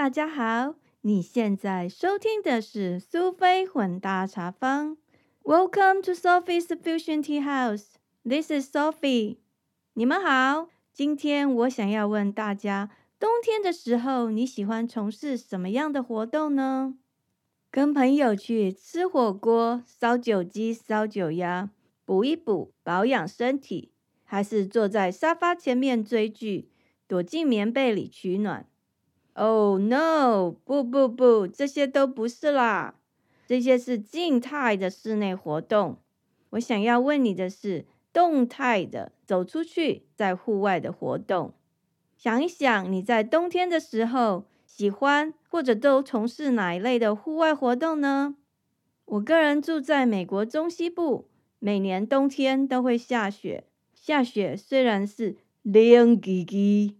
大家好，你现在收听的是苏菲混搭茶坊。Welcome to Sophie's Fusion Tea House. This is Sophie. 你们好，今天我想要问大家，冬天的时候你喜欢从事什么样的活动呢？跟朋友去吃火锅、烧酒鸡、烧酒鸭，补一补，保养身体，还是坐在沙发前面追剧？躲进棉被里取暖。Oh no！不不不，这些都不是啦，这些是静态的室内活动。我想要问你的是，动态的，走出去，在户外的活动。想一想，你在冬天的时候喜欢或者都从事哪一类的户外活动呢？我个人住在美国中西部，每年冬天都会下雪。下雪虽然是凉叽叽。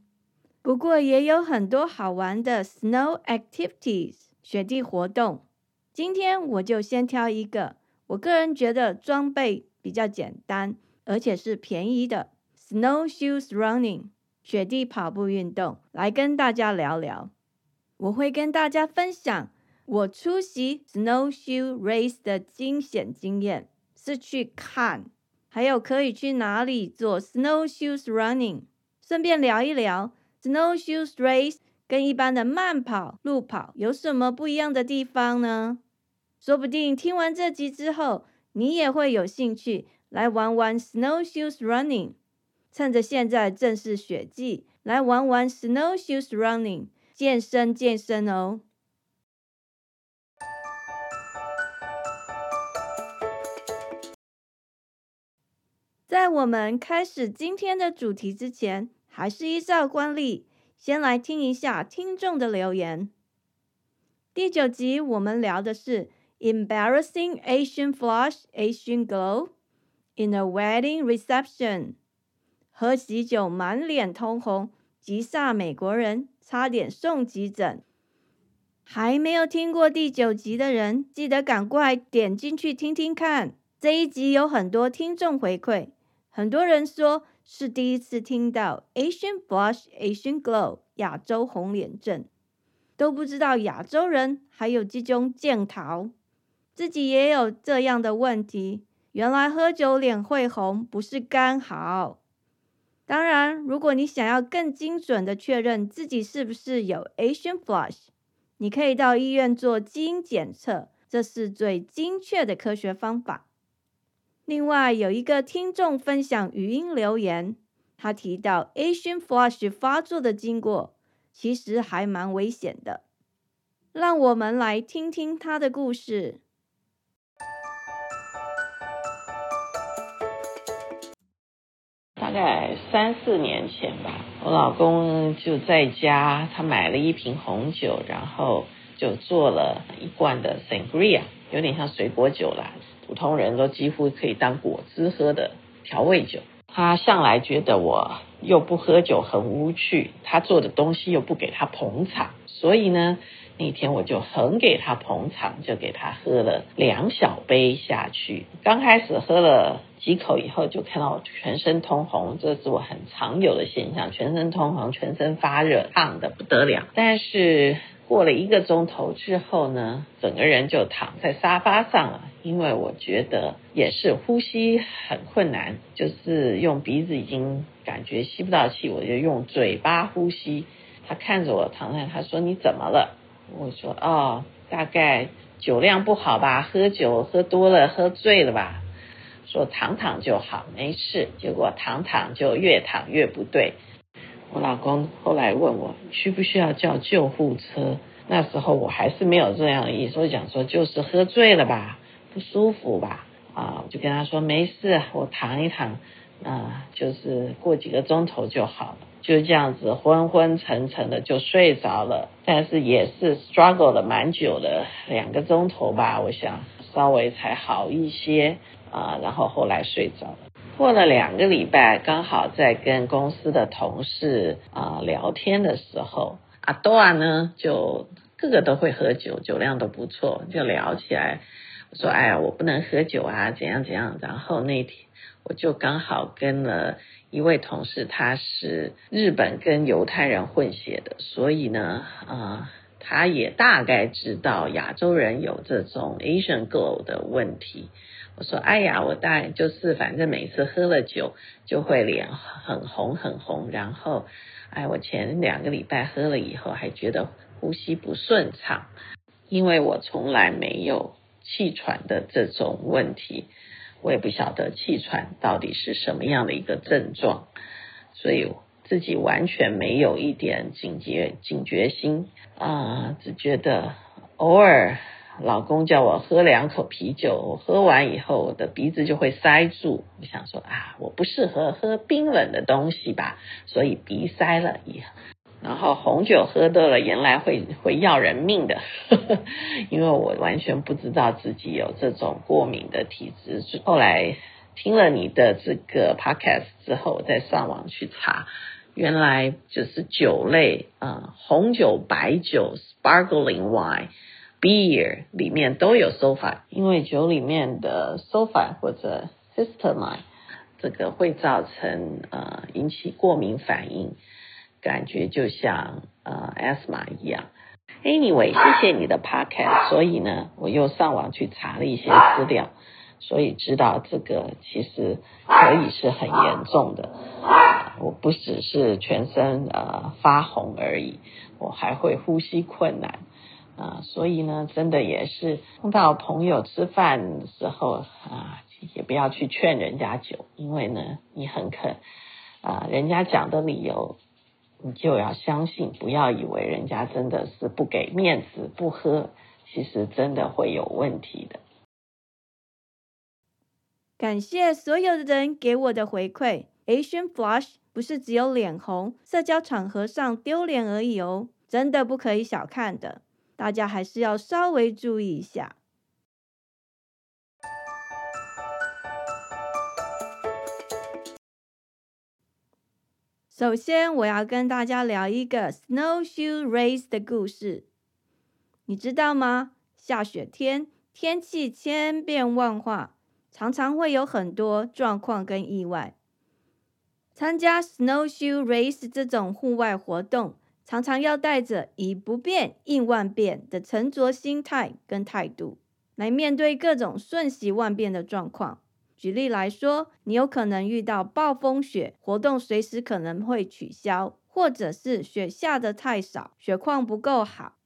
不过也有很多好玩的 snow activities 雪地活动。今天我就先挑一个，我个人觉得装备比较简单，而且是便宜的 snowshoes running 雪地跑步运动，来跟大家聊聊。我会跟大家分享我出席 snowshoe race 的惊险经验，是去看，还有可以去哪里做 snowshoes running，顺便聊一聊。Snowshoes race 跟一般的慢跑、路跑有什么不一样的地方呢？说不定听完这集之后，你也会有兴趣来玩玩 Snowshoes running。趁着现在正是雪季，来玩玩 Snowshoes running，健身健身哦。在我们开始今天的主题之前，还是依照惯例，先来听一下听众的留言。第九集我们聊的是 embarrassing Asian flush, Asian glow in a wedding reception。喝喜酒满脸通红，急煞美国人，差点送急诊。还没有听过第九集的人，记得赶快点进去听听看。这一集有很多听众回馈，很多人说。是第一次听到 Asian Blush, Asian Glow 亚洲红脸症，都不知道亚洲人还有这种镜头，自己也有这样的问题。原来喝酒脸会红不是刚好。当然，如果你想要更精准的确认自己是不是有 Asian Blush，你可以到医院做基因检测，这是最精确的科学方法。另外有一个听众分享语音留言，他提到 Asian flush 发作的经过，其实还蛮危险的。让我们来听听他的故事。大概三四年前吧，我老公就在家，他买了一瓶红酒，然后就做了一罐的 sangria，有点像水果酒啦。普通人都几乎可以当果汁喝的调味酒。他向来觉得我又不喝酒很无趣，他做的东西又不给他捧场，所以呢，那天我就很给他捧场，就给他喝了两小杯下去。刚开始喝了几口以后，就看到我全身通红，这是我很常有的现象，全身通红，全身发热，烫的不得了。但是。过了一个钟头之后呢，整个人就躺在沙发上了，因为我觉得也是呼吸很困难，就是用鼻子已经感觉吸不到气，我就用嘴巴呼吸。他看着我躺在，他说你怎么了？我说哦，大概酒量不好吧，喝酒喝多了，喝醉了吧。说躺躺就好，没事。结果躺躺就越躺越不对。我老公后来问我需不需要叫救护车，那时候我还是没有这样的意思，我讲说就是喝醉了吧，不舒服吧，啊，我就跟他说没事，我躺一躺，啊，就是过几个钟头就好了，就这样子昏昏沉沉的就睡着了，但是也是 struggle 了蛮久的，两个钟头吧，我想稍微才好一些，啊，然后后来睡着了。过了两个礼拜，刚好在跟公司的同事啊聊天的时候，阿多啊呢就个个都会喝酒，酒量都不错，就聊起来。我说：“哎呀，我不能喝酒啊，怎样怎样。”然后那天我就刚好跟了一位同事，他是日本跟犹太人混血的，所以呢，啊，他也大概知道亚洲人有这种 Asian glow 的问题。我说，哎呀，我大概就是反正每次喝了酒就会脸很红很红，然后，哎，我前两个礼拜喝了以后还觉得呼吸不顺畅，因为我从来没有气喘的这种问题。我也不晓得气喘到底是什么样的一个症状，所以自己完全没有一点警觉警觉心啊，只觉得偶尔老公叫我喝两口啤酒，我喝完以后我的鼻子就会塞住，我想说啊，我不适合喝冰冷的东西吧，所以鼻塞了以。然后红酒喝多了，原来会会要人命的，因为我完全不知道自己有这种过敏的体质。后来听了你的这个 podcast 之后，我再上网去查，原来就是酒类啊，红酒、白酒、sparkling wine、beer 里面都有 sulfa，因为酒里面的 sulfa 或者 histamine 这个会造成呃引起过敏反应。感觉就像呃 asthma 一样。Anyway，谢谢你的 podcast。所以呢，我又上网去查了一些资料，所以知道这个其实可以是很严重的。我不只是全身呃发红而已，我还会呼吸困难啊。所以呢，真的也是碰到朋友吃饭的时候啊，也不要去劝人家酒，因为呢，你很肯啊，人家讲的理由。你就要相信，不要以为人家真的是不给面子不喝，其实真的会有问题的。感谢所有的人给我的回馈。Asian flush 不是只有脸红、社交场合上丢脸而已哦，真的不可以小看的，大家还是要稍微注意一下。首先，我要跟大家聊一个 snowshoe race 的故事。你知道吗？下雪天，天气千变万化，常常会有很多状况跟意外。参加 snowshoe race 这种户外活动，常常要带着以不变应万变的沉着心态跟态度，来面对各种瞬息万变的状况。举例来说，你有可能遇到暴风雪，活动随时可能会取消，或者是雪下的太少，雪况不够好，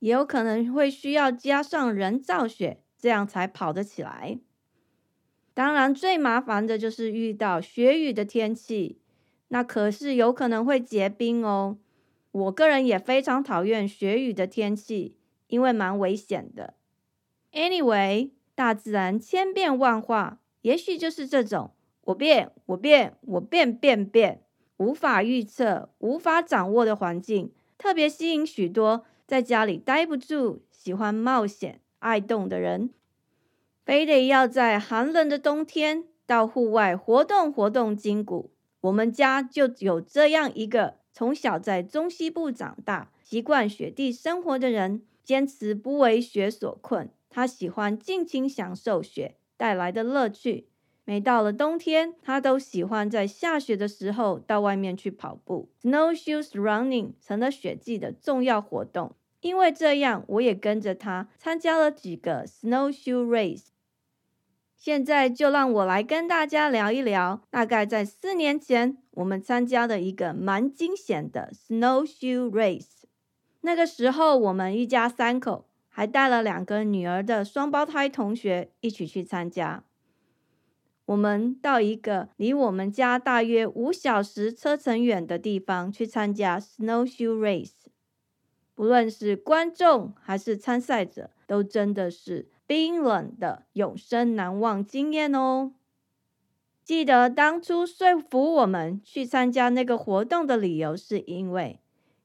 也有可能会需要加上人造雪，这样才跑得起来。当然，最麻烦的就是遇到雪雨的天气，那可是有可能会结冰哦。我个人也非常讨厌雪雨的天气，因为蛮危险的。Anyway。大自然千变万化，也许就是这种我变我变我变变变，无法预测、无法掌握的环境，特别吸引许多在家里待不住、喜欢冒险、爱动的人，非得要在寒冷的冬天到户外活动活动筋骨。我们家就有这样一个从小在中西部长大、习惯雪地生活的人，坚持不为雪所困。他喜欢尽情享受雪带来的乐趣。每到了冬天，他都喜欢在下雪的时候到外面去跑步。Snowshoes running 成了雪季的重要活动。因为这样，我也跟着他参加了几个 snowshoe race。现在就让我来跟大家聊一聊，大概在四年前，我们参加的一个蛮惊险的 snowshoe race。那个时候，我们一家三口。还带了两个女儿的双胞胎同学一起去参加。我们到一个离我们家大约五小时车程远的地方去参加 snowshoe race。不论是观众还是参赛者，都真的是冰冷的永生难忘经验哦。记得当初说服我们去参加那个活动的理由，是因为。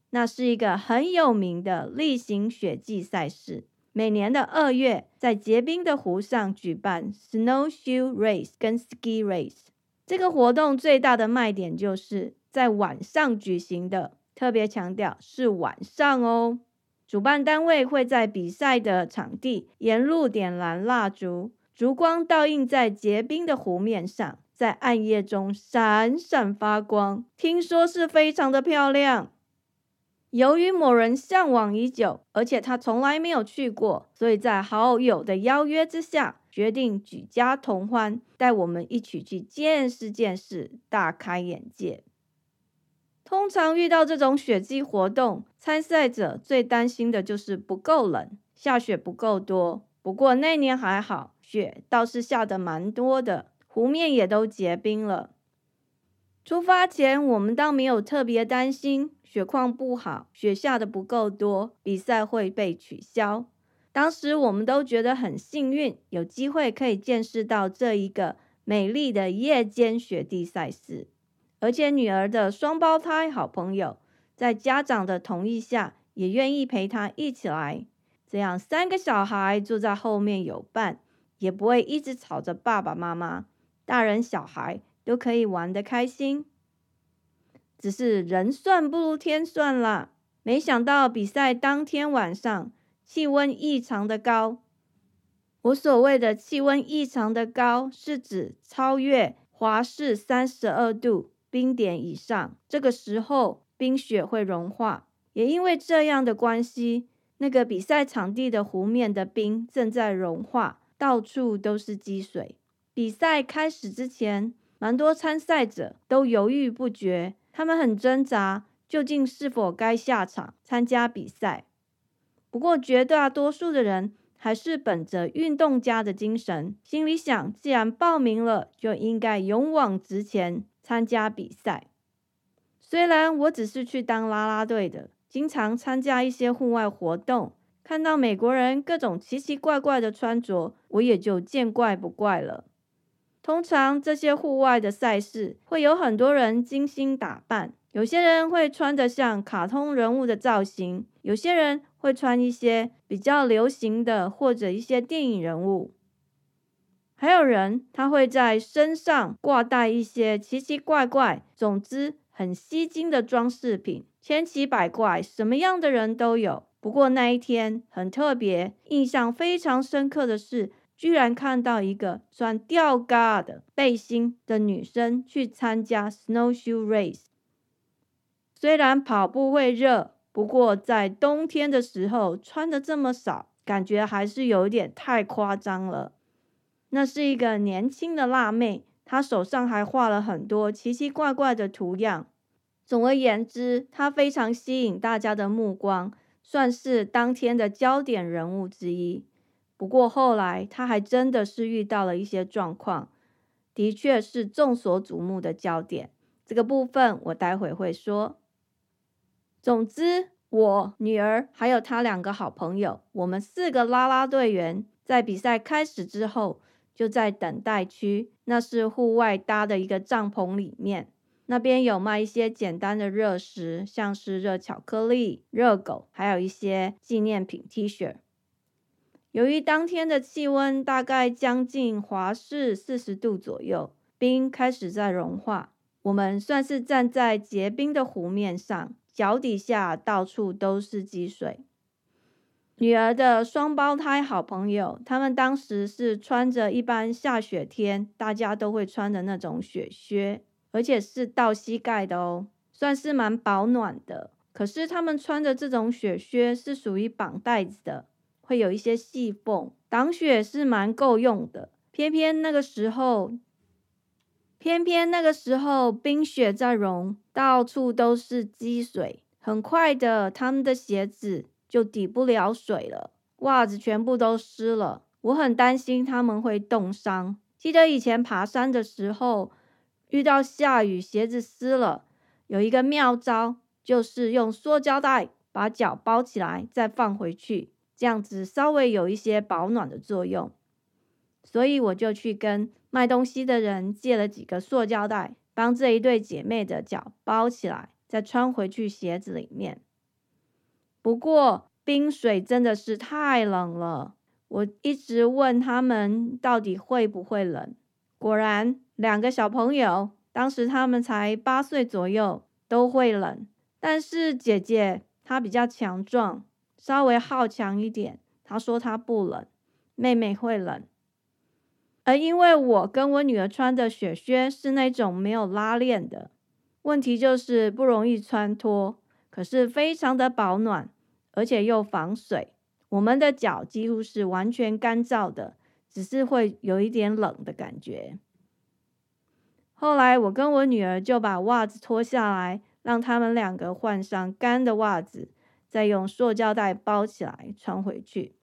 那是一个很有名的例行雪季赛事，每年的二月在结冰的湖上举办 snowshoe race 跟 ski race。这个活动最大的卖点就是在晚上举行的，特别强调是晚上哦。主办单位会在比赛的场地沿路点燃蜡烛，烛光倒映在结冰的湖面上，在暗夜中闪闪发光，听说是非常的漂亮。由于某人向往已久，而且他从来没有去过，所以在好友的邀约之下，决定举家同欢，带我们一起去见识见识，大开眼界。通常遇到这种雪季活动，参赛者最担心的就是不够冷，下雪不够多。不过那年还好，雪倒是下得蛮多的，湖面也都结冰了。出发前，我们倒没有特别担心雪况不好，雪下的不够多，比赛会被取消。当时我们都觉得很幸运，有机会可以见识到这一个美丽的夜间雪地赛事，而且女儿的双胞胎好朋友在家长的同意下，也愿意陪她一起来。这样三个小孩坐在后面有伴，也不会一直吵着爸爸妈妈，大人小孩。都可以玩得开心，只是人算不如天算啦。没想到比赛当天晚上气温异常的高。我所谓的气温异常的高，是指超越华氏三十二度冰点以上。这个时候冰雪会融化，也因为这样的关系，那个比赛场地的湖面的冰正在融化，到处都是积水。比赛开始之前。蛮多参赛者都犹豫不决，他们很挣扎，究竟是否该下场参加比赛。不过绝大多数的人还是本着运动家的精神，心里想：既然报名了，就应该勇往直前参加比赛。虽然我只是去当啦啦队的，经常参加一些户外活动，看到美国人各种奇奇怪怪的穿着，我也就见怪不怪了。通常这些户外的赛事会有很多人精心打扮，有些人会穿得像卡通人物的造型，有些人会穿一些比较流行的或者一些电影人物，还有人他会在身上挂带一些奇奇怪怪，总之很吸睛的装饰品，千奇百怪，什么样的人都有。不过那一天很特别，印象非常深刻的是。居然看到一个穿吊嘎的背心的女生去参加 snowshoe race。虽然跑步会热，不过在冬天的时候穿的这么少，感觉还是有点太夸张了。那是一个年轻的辣妹，她手上还画了很多奇奇怪怪的图样。总而言之，她非常吸引大家的目光，算是当天的焦点人物之一。不过后来，他还真的是遇到了一些状况，的确是众所瞩目的焦点。这个部分我待会会说。总之，我女儿还有她两个好朋友，我们四个啦啦队员，在比赛开始之后，就在等待区，那是户外搭的一个帐篷里面，那边有卖一些简单的热食，像是热巧克力、热狗，还有一些纪念品 T 恤。由于当天的气温大概将近华氏四十度左右，冰开始在融化。我们算是站在结冰的湖面上，脚底下到处都是积水。女儿的双胞胎好朋友，他们当时是穿着一般下雪天大家都会穿的那种雪靴，而且是到膝盖的哦，算是蛮保暖的。可是他们穿的这种雪靴是属于绑带子的。会有一些细缝，挡雪是蛮够用的。偏偏那个时候，偏偏那个时候冰雪在融，到处都是积水。很快的，他们的鞋子就抵不了水了，袜子全部都湿了。我很担心他们会冻伤。记得以前爬山的时候，遇到下雨，鞋子湿了，有一个妙招，就是用塑胶袋把脚包起来，再放回去。这样子稍微有一些保暖的作用，所以我就去跟卖东西的人借了几个塑胶袋，帮这一对姐妹的脚包起来，再穿回去鞋子里面。不过冰水真的是太冷了，我一直问他们到底会不会冷，果然两个小朋友当时他们才八岁左右都会冷，但是姐姐她比较强壮。稍微好强一点，她说她不冷，妹妹会冷。而因为我跟我女儿穿的雪靴是那种没有拉链的，问题就是不容易穿脱，可是非常的保暖，而且又防水。我们的脚几乎是完全干燥的，只是会有一点冷的感觉。后来我跟我女儿就把袜子脱下来，让他们两个换上干的袜子，再用塑胶袋包起来穿回去。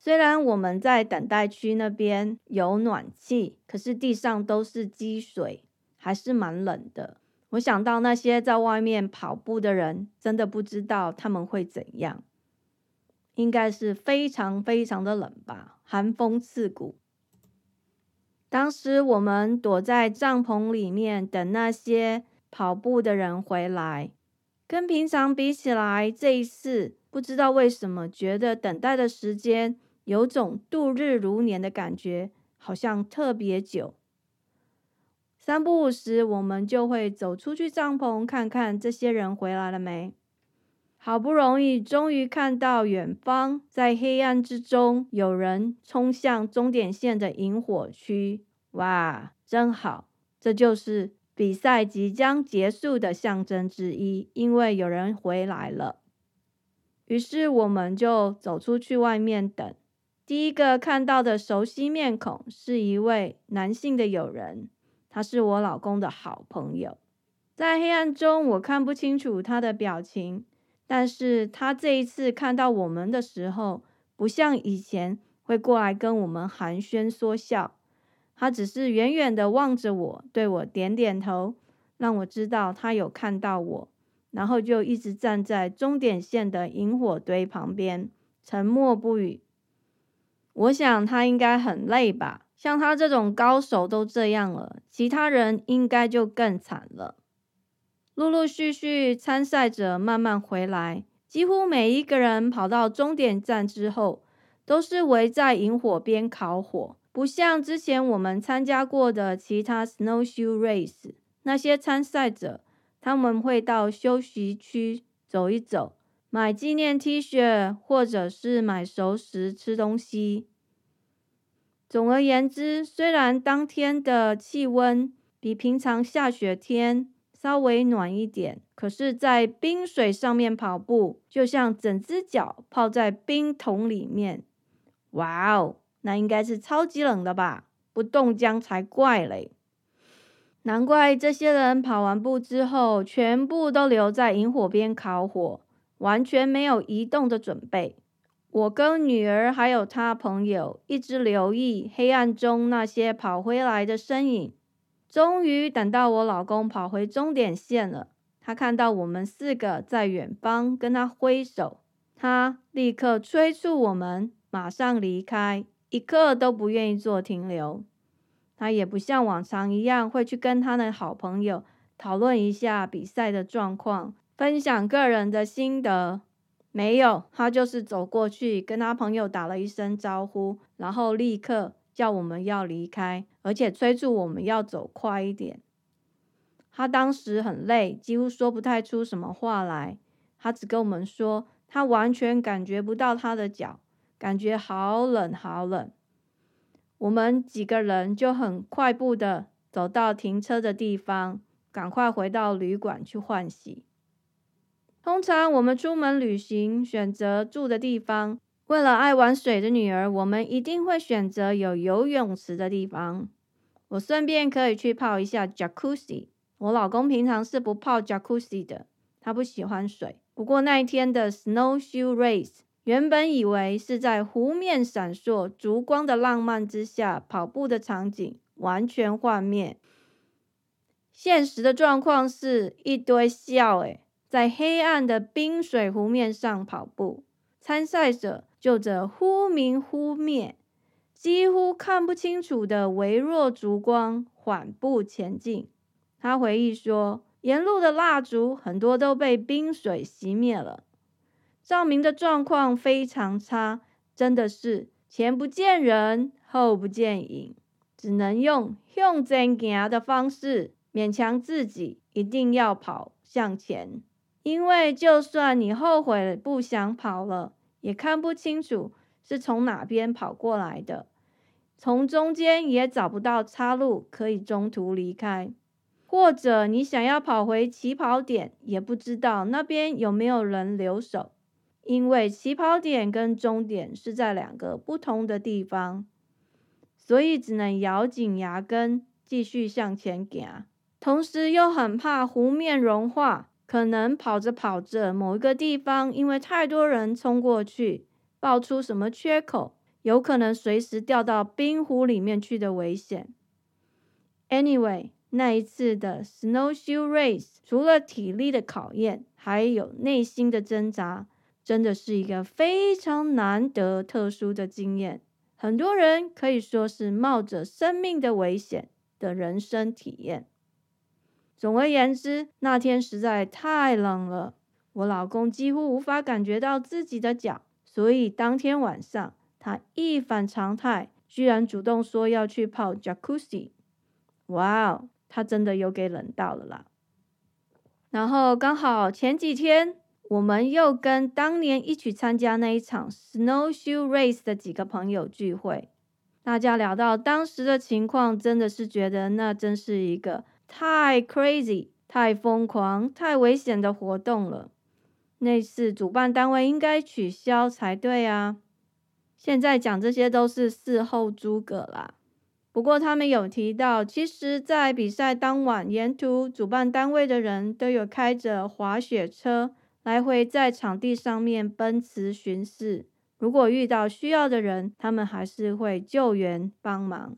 虽然我们在等待区那边有暖气，可是地上都是积水，还是蛮冷的。我想到那些在外面跑步的人，真的不知道他们会怎样。应该是非常非常的冷吧，寒风刺骨。当时我们躲在帐篷里面等那些跑步的人回来，跟平常比起来，这一次不知道为什么觉得等待的时间有种度日如年的感觉，好像特别久。三不五时，我们就会走出去帐篷看看这些人回来了没。好不容易，终于看到远方，在黑暗之中，有人冲向终点线的萤火区。哇，真好！这就是比赛即将结束的象征之一，因为有人回来了。于是我们就走出去外面等。第一个看到的熟悉面孔是一位男性的友人，他是我老公的好朋友。在黑暗中，我看不清楚他的表情。但是他这一次看到我们的时候，不像以前会过来跟我们寒暄说笑，他只是远远的望着我，对我点点头，让我知道他有看到我，然后就一直站在终点线的萤火堆旁边，沉默不语。我想他应该很累吧，像他这种高手都这样了，其他人应该就更惨了。陆陆续续参赛者慢慢回来，几乎每一个人跑到终点站之后，都是围在萤火边烤火，不像之前我们参加过的其他 snowshoe race，那些参赛者他们会到休息区走一走，买纪念 T 恤，或者是买熟食吃东西。总而言之，虽然当天的气温比平常下雪天，稍微暖一点，可是，在冰水上面跑步，就像整只脚泡在冰桶里面。哇哦，那应该是超级冷的吧？不冻僵才怪嘞！难怪这些人跑完步之后，全部都留在萤火边烤火，完全没有移动的准备。我跟女儿还有她朋友一直留意黑暗中那些跑回来的身影。终于等到我老公跑回终点线了，他看到我们四个在远方跟他挥手，他立刻催促我们马上离开，一刻都不愿意做停留。他也不像往常一样会去跟他的好朋友讨论一下比赛的状况，分享个人的心得。没有，他就是走过去跟他朋友打了一声招呼，然后立刻。叫我们要离开，而且催促我们要走快一点。他当时很累，几乎说不太出什么话来。他只跟我们说，他完全感觉不到他的脚，感觉好冷好冷。我们几个人就很快步的走到停车的地方，赶快回到旅馆去换洗。通常我们出门旅行，选择住的地方。为了爱玩水的女儿，我们一定会选择有游泳池的地方。我顺便可以去泡一下 Jacuzzi。我老公平常是不泡 Jacuzzi 的，他不喜欢水。不过那一天的 Snowshoe Race，原本以为是在湖面闪烁烛光的浪漫之下跑步的场景，完全幻灭。现实的状况是一堆笑诶，在黑暗的冰水湖面上跑步，参赛者。就着忽明忽灭、几乎看不清楚的微弱烛光缓步前进。他回忆说：“沿路的蜡烛很多都被冰水熄灭了，照明的状况非常差，真的是前不见人，后不见影，只能用用真行的方式勉强自己一定要跑向前，因为就算你后悔不想跑了。”也看不清楚是从哪边跑过来的，从中间也找不到岔路可以中途离开，或者你想要跑回起跑点，也不知道那边有没有人留守，因为起跑点跟终点是在两个不同的地方，所以只能咬紧牙根继续向前行。同时又很怕湖面融化，可能跑着跑着，某一个地方因为太多人冲过去，爆出什么缺口，有可能随时掉到冰湖里面去的危险。Anyway，那一次的 snowshoe race 除了体力的考验，还有内心的挣扎，真的是一个非常难得、特殊的经验。很多人可以说是冒着生命的危险的人生体验。总而言之，那天实在太冷了，我老公几乎无法感觉到自己的脚，所以当天晚上他一反常态，居然主动说要去泡 Jacuzzi。哇哦，他真的有给冷到了啦！然后刚好前几天，我们又跟当年一起参加那一场 Snowshoe Race 的几个朋友聚会，大家聊到当时的情况，真的是觉得那真是一个。太 crazy，太疯狂，太危险的活动了。那次主办单位应该取消才对啊。现在讲这些都是事后诸葛啦。不过他们有提到，其实，在比赛当晚，沿途主办单位的人都有开着滑雪车来回在场地上面奔驰巡视。如果遇到需要的人，他们还是会救援帮忙。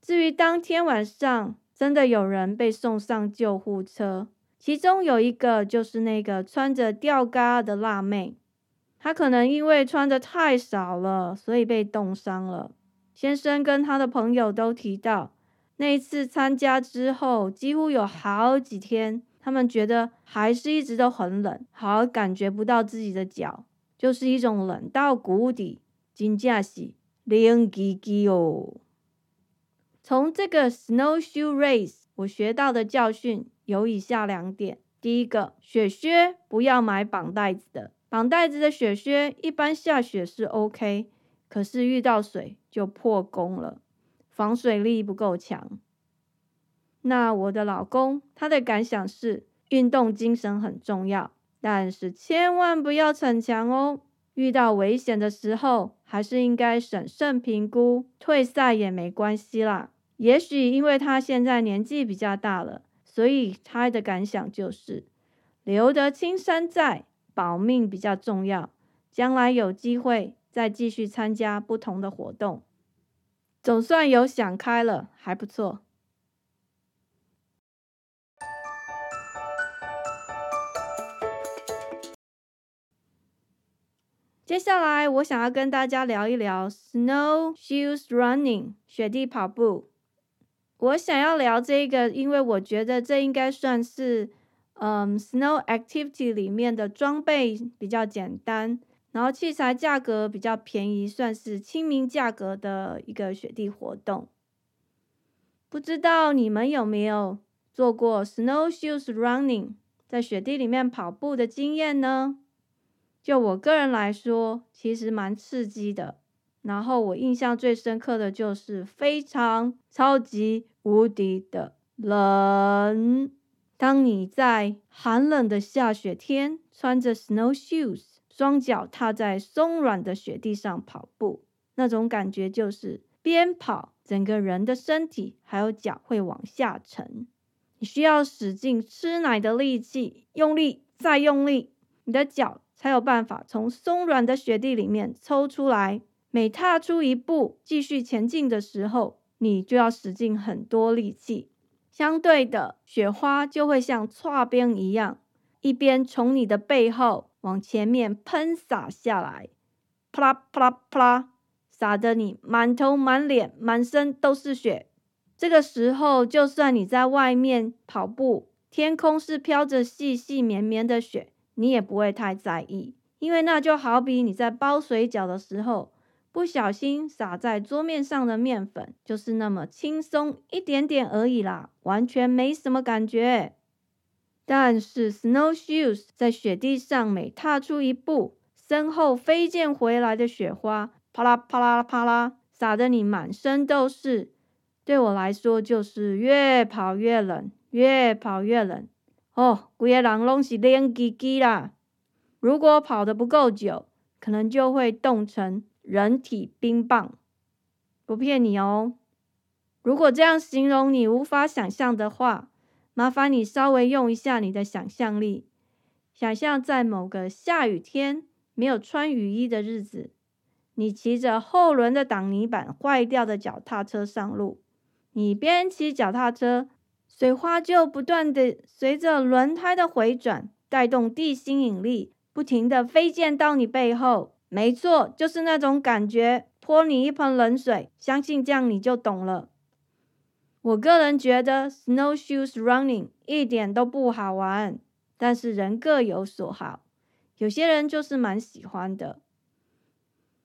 至于当天晚上，真的有人被送上救护车，其中有一个就是那个穿着吊嘎的辣妹，她可能因为穿的太少了，所以被冻伤了。先生跟他的朋友都提到，那一次参加之后，几乎有好几天，他们觉得还是一直都很冷，好感觉不到自己的脚，就是一种冷到谷底，真正是冷叽叽哦。从这个 snowshoe race，我学到的教训有以下两点：第一个，雪靴不要买绑带子的，绑带子的雪靴一般下雪是 OK，可是遇到水就破功了，防水力不够强。那我的老公他的感想是，运动精神很重要，但是千万不要逞强哦，遇到危险的时候还是应该审慎评估，退赛也没关系啦。也许因为他现在年纪比较大了，所以他的感想就是留得青山在，保命比较重要。将来有机会再继续参加不同的活动，总算有想开了，还不错。接下来我想要跟大家聊一聊 snow shoes running 雪地跑步。我想要聊这个，因为我觉得这应该算是，嗯，snow activity 里面的装备比较简单，然后器材价格比较便宜，算是亲民价格的一个雪地活动。不知道你们有没有做过 snow shoes running，在雪地里面跑步的经验呢？就我个人来说，其实蛮刺激的。然后我印象最深刻的就是非常超级无敌的冷。当你在寒冷的下雪天，穿着 snow shoes，双脚踏在松软的雪地上跑步，那种感觉就是边跑，整个人的身体还有脚会往下沉，你需要使劲吃奶的力气，用力再用力，你的脚才有办法从松软的雪地里面抽出来。每踏出一步，继续前进的时候，你就要使尽很多力气。相对的，雪花就会像擦边一样，一边从你的背后往前面喷洒下来，啪啦啪啦啪啦，洒得你满头满脸满身都是雪。这个时候，就算你在外面跑步，天空是飘着细细绵绵的雪，你也不会太在意，因为那就好比你在包水饺的时候。不小心洒在桌面上的面粉，就是那么轻松一点点而已啦，完全没什么感觉。但是 snowshoes 在雪地上每踏出一步，身后飞溅回来的雪花，啪啦啪啦啪啦，洒得你满身都是。对我来说，就是越跑越冷，越跑越冷。哦，规个人拢是冷叽叽啦。如果跑得不够久，可能就会冻成人体冰棒。不骗你哦。如果这样形容你无法想象的话，麻烦你稍微用一下你的想象力，想象在某个下雨天没有穿雨衣的日子，你骑着后轮的挡泥板坏掉的脚踏车上路。你边骑脚踏车，水花就不断的随着轮胎的回转，带动地心引力，不停的飞溅到你背后。没错，就是那种感觉，泼你一盆冷水。相信这样你就懂了。我个人觉得 snowshoes running 一点都不好玩，但是人各有所好，有些人就是蛮喜欢的。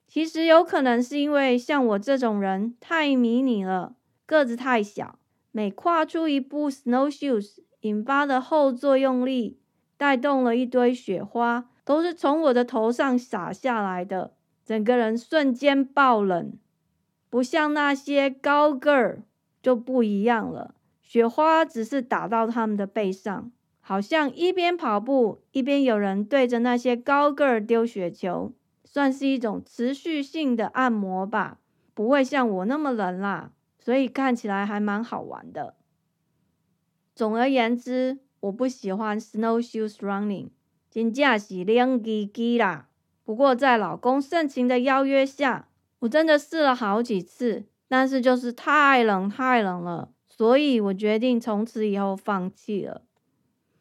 其实有可能是因为像我这种人太迷你了。个子太小，每跨出一步，snowshoes 引发的后作用力带动了一堆雪花，都是从我的头上洒下来的，整个人瞬间爆冷。不像那些高个儿就不一样了，雪花只是打到他们的背上，好像一边跑步一边有人对着那些高个儿丢雪球，算是一种持续性的按摩吧，不会像我那么冷啦。所以看起来还蛮好玩的。总而言之，我不喜欢 snowshoes running，真正是冷叽叽啦。不过在老公盛情的邀约下，我真的试了好几次，但是就是太冷太冷了，所以我决定从此以后放弃了。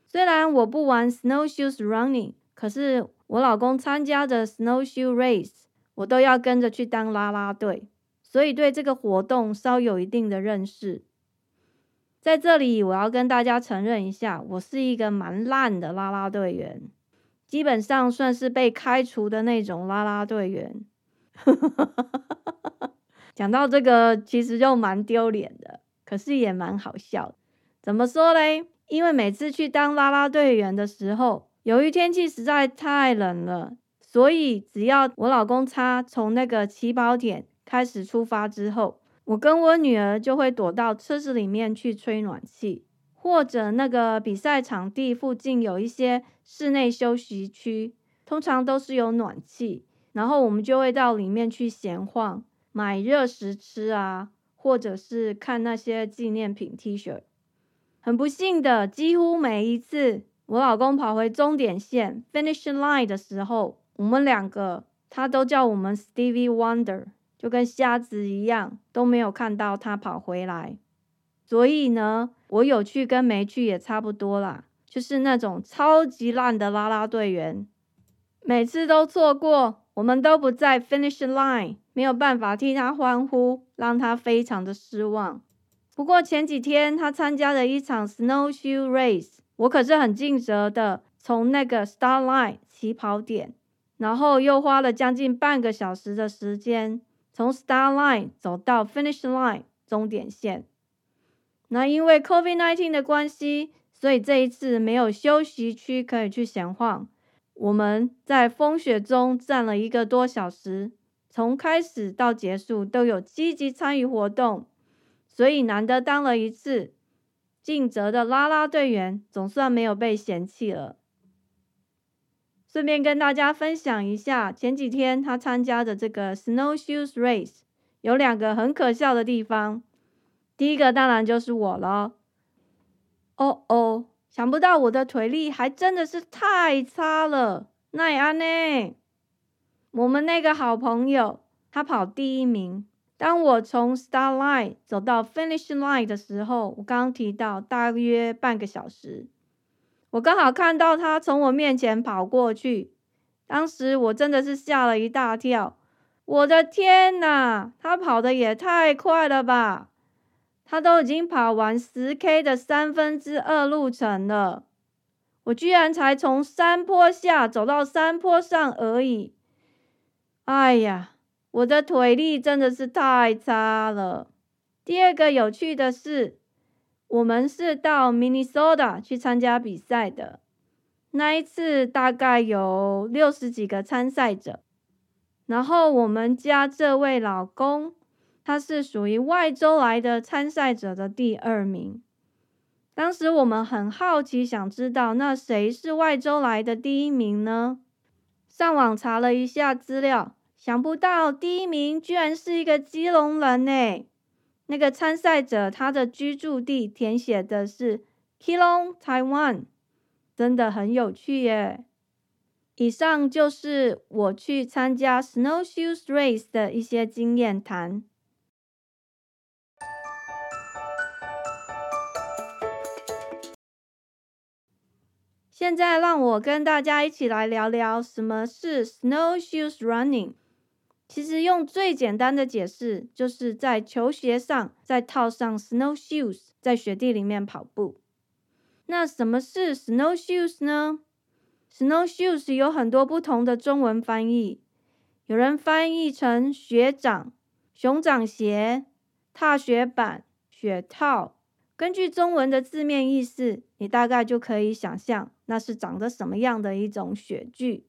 虽然我不玩 snowshoes running，可是我老公参加的 snowshoe race，我都要跟着去当啦啦队。所以对这个活动稍有一定的认识，在这里我要跟大家承认一下，我是一个蛮烂的啦啦队员，基本上算是被开除的那种啦啦队员。讲到这个，其实就蛮丢脸的，可是也蛮好笑。怎么说嘞？因为每次去当啦啦队员的时候，由于天气实在太冷了，所以只要我老公他从那个起跑点。开始出发之后，我跟我女儿就会躲到车子里面去吹暖气，或者那个比赛场地附近有一些室内休息区，通常都是有暖气，然后我们就会到里面去闲晃，买热食吃啊，或者是看那些纪念品 T 恤。很不幸的，几乎每一次我老公跑回终点线 finish line 的时候，我们两个他都叫我们 Stevie Wonder。就跟瞎子一样，都没有看到他跑回来。所以呢，我有去跟没去也差不多啦，就是那种超级烂的啦啦队员，每次都错过，我们都不在 finish line，没有办法替他欢呼，让他非常的失望。不过前几天他参加了一场 snowshoe race，我可是很尽责的，从那个 star line 起跑点，然后又花了将近半个小时的时间。从 star line 走到 finish line 终点线，那因为 COVID nineteen 的关系，所以这一次没有休息区可以去闲晃。我们在风雪中站了一个多小时，从开始到结束都有积极参与活动，所以难得当了一次尽责的啦啦队员，总算没有被嫌弃了。顺便跟大家分享一下，前几天他参加的这个 snowshoes race 有两个很可笑的地方。第一个当然就是我了。哦哦，想不到我的腿力还真的是太差了。奈安呢？我们那个好朋友他跑第一名。当我从 start line 走到 finish line 的时候，我刚提到大约半个小时。我刚好看到他从我面前跑过去，当时我真的是吓了一大跳。我的天呐，他跑的也太快了吧！他都已经跑完十 K 的三分之二路程了，我居然才从山坡下走到山坡上而已。哎呀，我的腿力真的是太差了。第二个有趣的是。我们是到 Minnesota 去参加比赛的，那一次大概有六十几个参赛者，然后我们家这位老公他是属于外州来的参赛者的第二名。当时我们很好奇，想知道那谁是外州来的第一名呢？上网查了一下资料，想不到第一名居然是一个基隆人呢。那个参赛者他的居住地填写的是 Kilong Taiwan，真的很有趣耶。以上就是我去参加 Snowshoes Race 的一些经验谈。现在让我跟大家一起来聊聊什么是 snowshoes running。其实用最简单的解释，就是在球鞋上再套上 snowshoes，在雪地里面跑步。那什么是 snowshoes 呢？snowshoes 有很多不同的中文翻译，有人翻译成雪掌、熊掌鞋、踏雪板、雪套。根据中文的字面意思，你大概就可以想象那是长得什么样的一种雪具。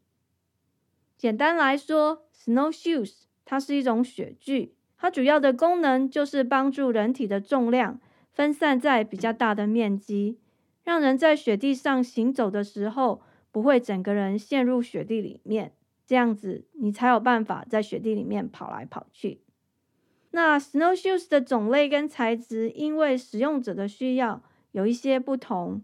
简单来说，snowshoes 它是一种雪具，它主要的功能就是帮助人体的重量分散在比较大的面积，让人在雪地上行走的时候不会整个人陷入雪地里面，这样子你才有办法在雪地里面跑来跑去。那 snowshoes 的种类跟材质，因为使用者的需要有一些不同，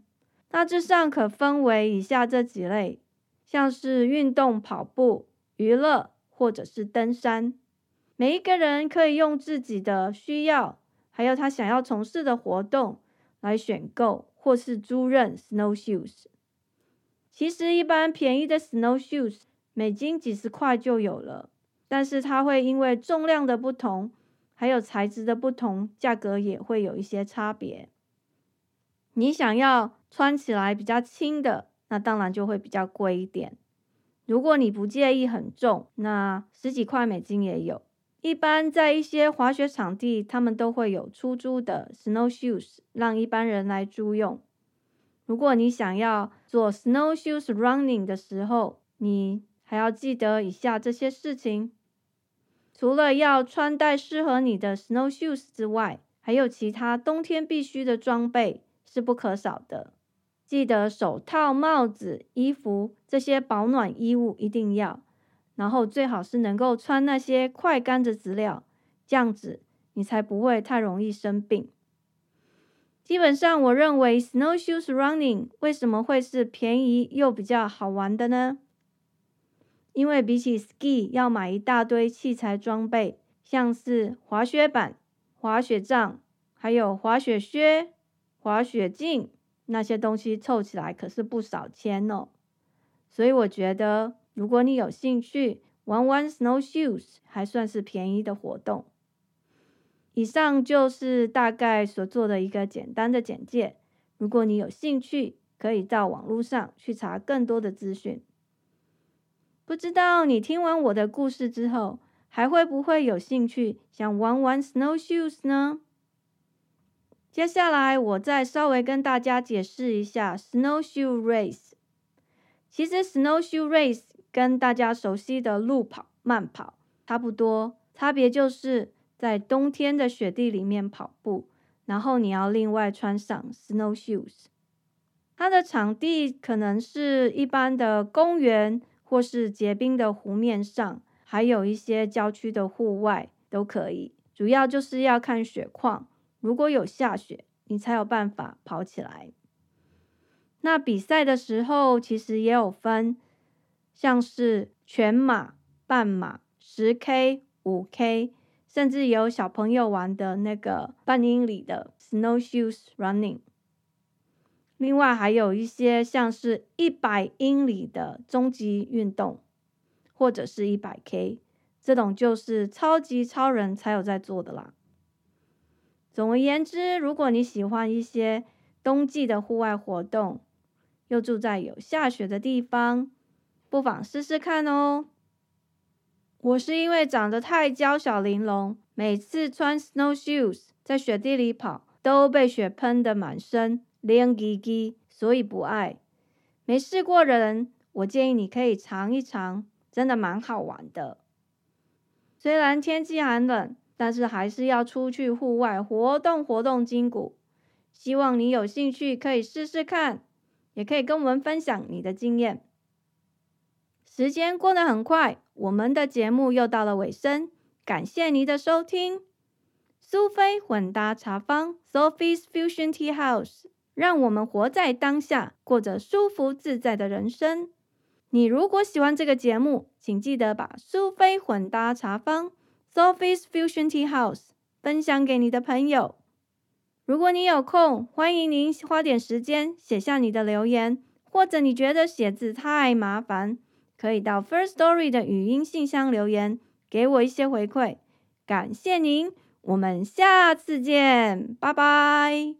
大致上可分为以下这几类，像是运动跑步、娱乐或者是登山。每一个人可以用自己的需要，还有他想要从事的活动来选购或是租赁 snowshoes。其实一般便宜的 snowshoes，美金几十块就有了，但是它会因为重量的不同。还有材质的不同，价格也会有一些差别。你想要穿起来比较轻的，那当然就会比较贵一点。如果你不介意很重，那十几块美金也有。一般在一些滑雪场地，他们都会有出租的 snowshoes，让一般人来租用。如果你想要做 snowshoes running 的时候，你还要记得以下这些事情。除了要穿戴适合你的 snowshoes 之外，还有其他冬天必须的装备是不可少的。记得手套、帽子、衣服这些保暖衣物一定要，然后最好是能够穿那些快干的资料，这样子你才不会太容易生病。基本上，我认为 snowshoes running 为什么会是便宜又比较好玩的呢？因为比起 ski 要买一大堆器材装备，像是滑雪板、滑雪杖，还有滑雪靴、滑雪镜那些东西凑起来可是不少钱哦。所以我觉得，如果你有兴趣玩玩 snowshoes，还算是便宜的活动。以上就是大概所做的一个简单的简介。如果你有兴趣，可以到网络上去查更多的资讯。不知道你听完我的故事之后，还会不会有兴趣想玩玩 snowshoes 呢？接下来我再稍微跟大家解释一下 snowshoe race。其实 snowshoe race 跟大家熟悉的路跑、慢跑差不多，差别就是在冬天的雪地里面跑步，然后你要另外穿上 snowshoes。它的场地可能是一般的公园。或是结冰的湖面上，还有一些郊区的户外都可以。主要就是要看雪况，如果有下雪，你才有办法跑起来。那比赛的时候，其实也有分，像是全马、半马、十 K、五 K，甚至有小朋友玩的那个半英里的 snowshoes running。另外还有一些像是一百英里的终极运动，或者是一百 K，这种就是超级超人才有在做的啦。总而言之，如果你喜欢一些冬季的户外活动，又住在有下雪的地方，不妨试试看哦。我是因为长得太娇小玲珑，每次穿 snowshoes 在雪地里跑，都被雪喷得满身。凉叽叽，所以不爱。没试过的人，我建议你可以尝一尝，真的蛮好玩的。虽然天气寒冷，但是还是要出去户外活动活动筋骨。希望你有兴趣可以试试看，也可以跟我们分享你的经验。时间过得很快，我们的节目又到了尾声，感谢您的收听。苏菲混搭茶坊 （Sophie's Fusion Tea House），让我们活在当下，过着舒服自在的人生。你如果喜欢这个节目，请记得把苏菲混搭茶坊 （Sophie's Fusion Tea House） 分享给你的朋友。如果你有空，欢迎您花点时间写下你的留言，或者你觉得写字太麻烦，可以到 First Story 的语音信箱留言，给我一些回馈。感谢您，我们下次见，拜拜。